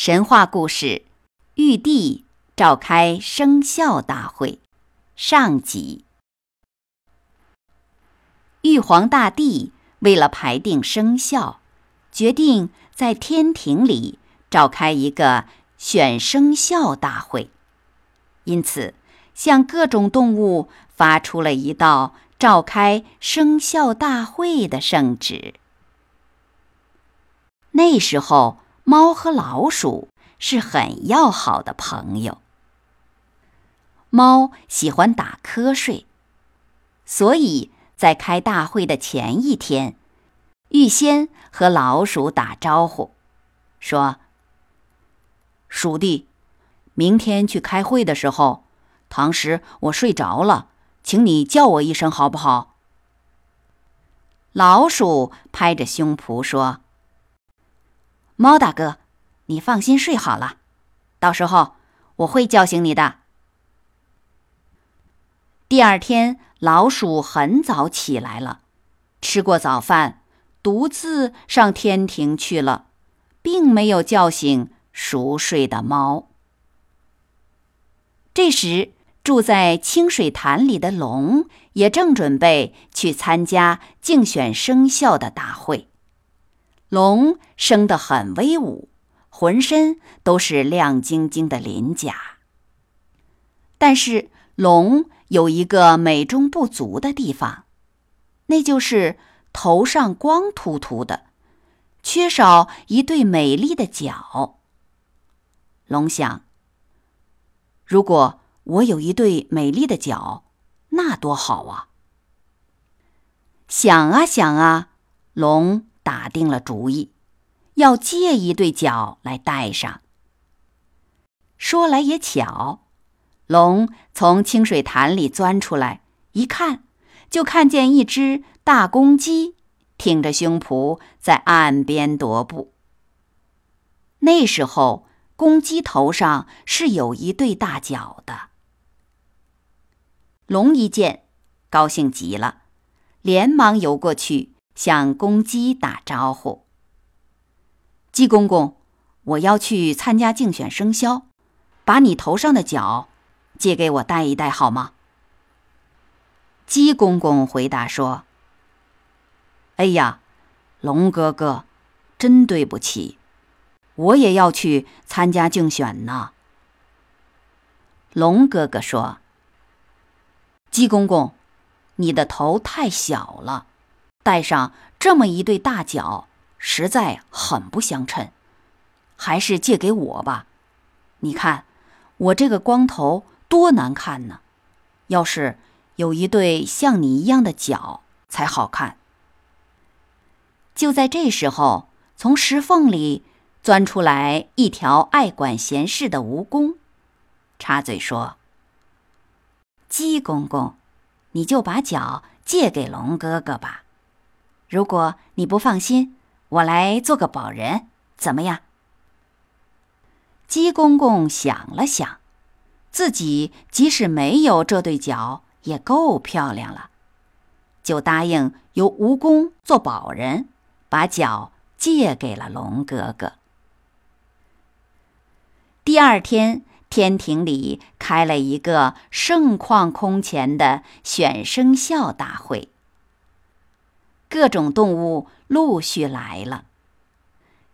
神话故事：玉帝召开生肖大会。上集。玉皇大帝为了排定生肖，决定在天庭里召开一个选生肖大会，因此向各种动物发出了一道召开生肖大会的圣旨。那时候。猫和老鼠是很要好的朋友。猫喜欢打瞌睡，所以在开大会的前一天，预先和老鼠打招呼，说：“鼠弟，明天去开会的时候，当时我睡着了，请你叫我一声好不好？”老鼠拍着胸脯说。猫大哥，你放心睡好了，到时候我会叫醒你的。第二天，老鼠很早起来了，吃过早饭，独自上天庭去了，并没有叫醒熟睡的猫。这时，住在清水潭里的龙也正准备去参加竞选生肖的大会。龙生得很威武，浑身都是亮晶晶的鳞甲。但是龙有一个美中不足的地方，那就是头上光秃秃的，缺少一对美丽的角。龙想：如果我有一对美丽的角，那多好啊！想啊想啊，龙。打定了主意，要借一对脚来戴上。说来也巧，龙从清水潭里钻出来，一看，就看见一只大公鸡挺着胸脯在岸边踱步。那时候，公鸡头上是有一对大角的。龙一见，高兴极了，连忙游过去。向公鸡打招呼：“鸡公公，我要去参加竞选生肖，把你头上的角借给我戴一戴好吗？”鸡公公回答说：“哎呀，龙哥哥，真对不起，我也要去参加竞选呢。”龙哥哥说：“鸡公公，你的头太小了。”戴上这么一对大脚，实在很不相称，还是借给我吧。你看，我这个光头多难看呢！要是有一对像你一样的脚，才好看。就在这时候，从石缝里钻出来一条爱管闲事的蜈蚣，插嘴说：“鸡公公，你就把脚借给龙哥哥吧。”如果你不放心，我来做个保人，怎么样？鸡公公想了想，自己即使没有这对脚，也够漂亮了，就答应由蜈蚣做保人，把脚借给了龙哥哥。第二天，天庭里开了一个盛况空前的选生肖大会。各种动物陆续来了。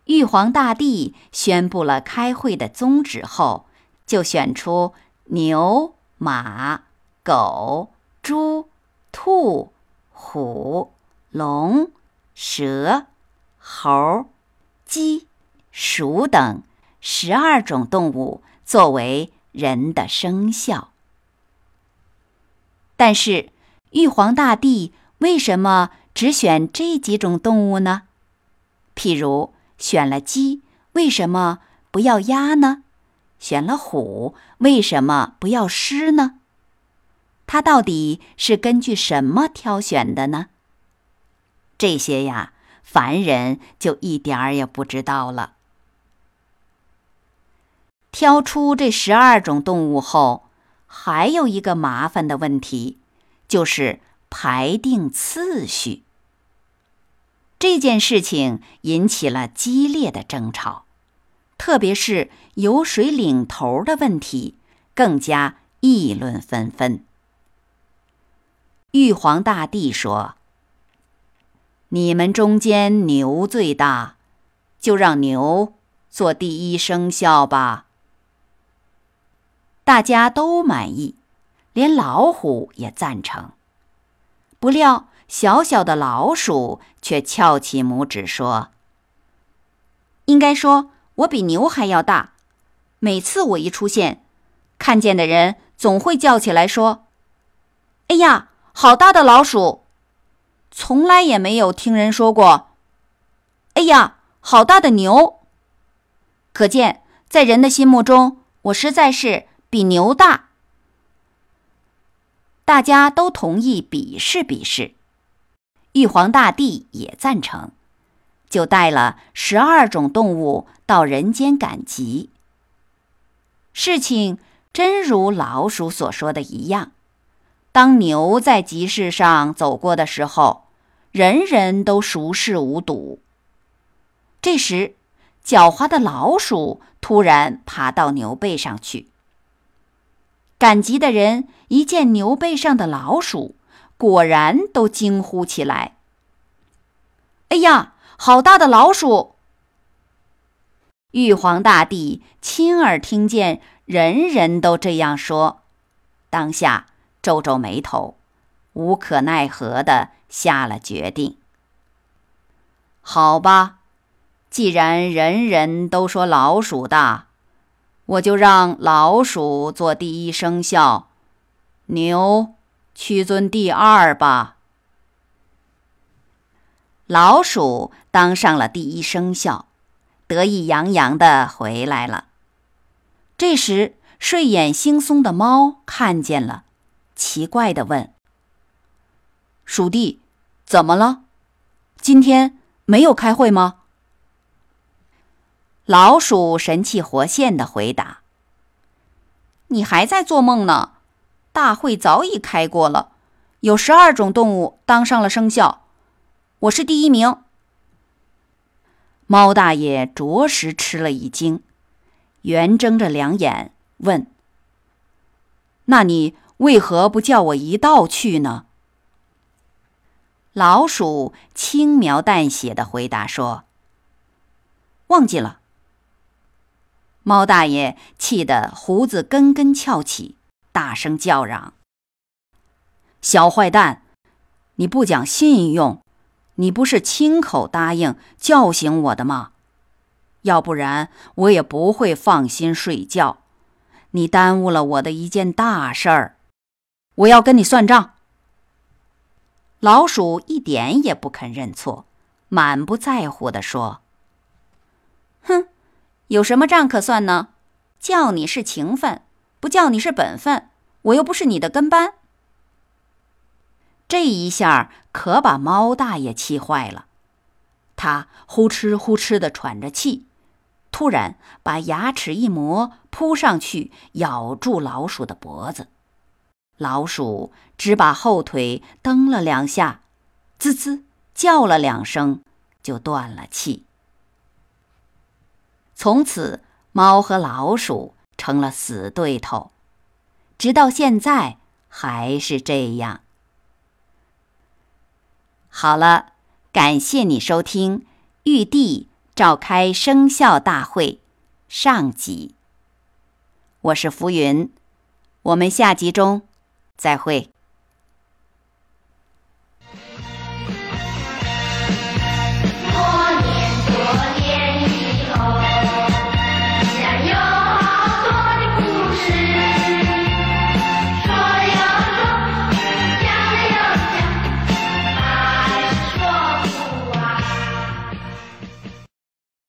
玉皇大帝宣布了开会的宗旨后，就选出牛、马、狗、猪、兔、虎、龙、蛇、猴、鸡、鼠等十二种动物作为人的生肖。但是，玉皇大帝为什么？只选这几种动物呢？譬如选了鸡，为什么不要鸭呢？选了虎，为什么不要狮呢？他到底是根据什么挑选的呢？这些呀，凡人就一点儿也不知道了。挑出这十二种动物后，还有一个麻烦的问题，就是排定次序。这件事情引起了激烈的争吵，特别是由谁领头的问题，更加议论纷纷。玉皇大帝说：“你们中间牛最大，就让牛做第一生肖吧。”大家都满意，连老虎也赞成。不料，小小的老鼠却翘起拇指说：“应该说，我比牛还要大。每次我一出现，看见的人总会叫起来说：‘哎呀！’”好大的老鼠，从来也没有听人说过。哎呀，好大的牛！可见在人的心目中，我实在是比牛大。大家都同意比试比试，玉皇大帝也赞成，就带了十二种动物到人间赶集。事情真如老鼠所说的一样。当牛在集市上走过的时候，人人都熟视无睹。这时，狡猾的老鼠突然爬到牛背上去。赶集的人一见牛背上的老鼠，果然都惊呼起来：“哎呀，好大的老鼠！”玉皇大帝亲耳听见人人都这样说，当下。皱皱眉头，无可奈何的下了决定。好吧，既然人人都说老鼠大，我就让老鼠做第一生肖，牛屈尊第二吧。老鼠当上了第一生肖，得意洋洋的回来了。这时，睡眼惺忪的猫看见了。奇怪的问：“鼠弟，怎么了？今天没有开会吗？”老鼠神气活现的回答：“你还在做梦呢！大会早已开过了，有十二种动物当上了生肖，我是第一名。”猫大爷着实吃了一惊，圆睁着两眼问：“那你？”为何不叫我一道去呢？老鼠轻描淡写的回答说：“忘记了。”猫大爷气得胡子根根翘起，大声叫嚷：“小坏蛋，你不讲信用！你不是亲口答应叫醒我的吗？要不然我也不会放心睡觉。你耽误了我的一件大事儿。”我要跟你算账。老鼠一点也不肯认错，满不在乎地说：“哼，有什么账可算呢？叫你是情分，不叫你是本分。我又不是你的跟班。”这一下可把猫大爷气坏了，他呼哧呼哧地喘着气，突然把牙齿一磨，扑上去咬住老鼠的脖子。老鼠只把后腿蹬了两下，滋滋叫了两声，就断了气。从此，猫和老鼠成了死对头，直到现在还是这样。好了，感谢你收听玉帝召开生肖大会上集。我是浮云，我们下集中。再会。